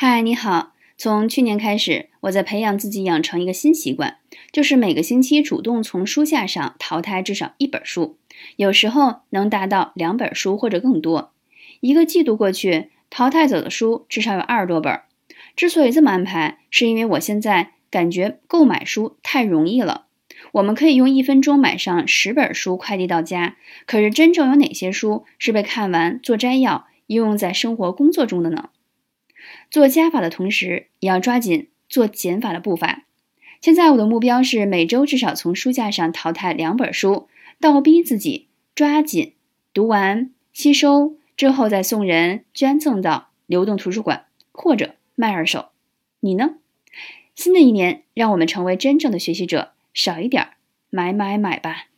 嗨，你好。从去年开始，我在培养自己养成一个新习惯，就是每个星期主动从书架上淘汰至少一本书，有时候能达到两本书或者更多。一个季度过去，淘汰走的书至少有二十多本。之所以这么安排，是因为我现在感觉购买书太容易了。我们可以用一分钟买上十本书快递到家，可是真正有哪些书是被看完做摘要应用在生活工作中的呢？做加法的同时，也要抓紧做减法的步伐。现在我的目标是每周至少从书架上淘汰两本书，倒逼自己抓紧读完、吸收之后再送人、捐赠到流动图书馆或者卖二手。你呢？新的一年，让我们成为真正的学习者，少一点儿买买买吧。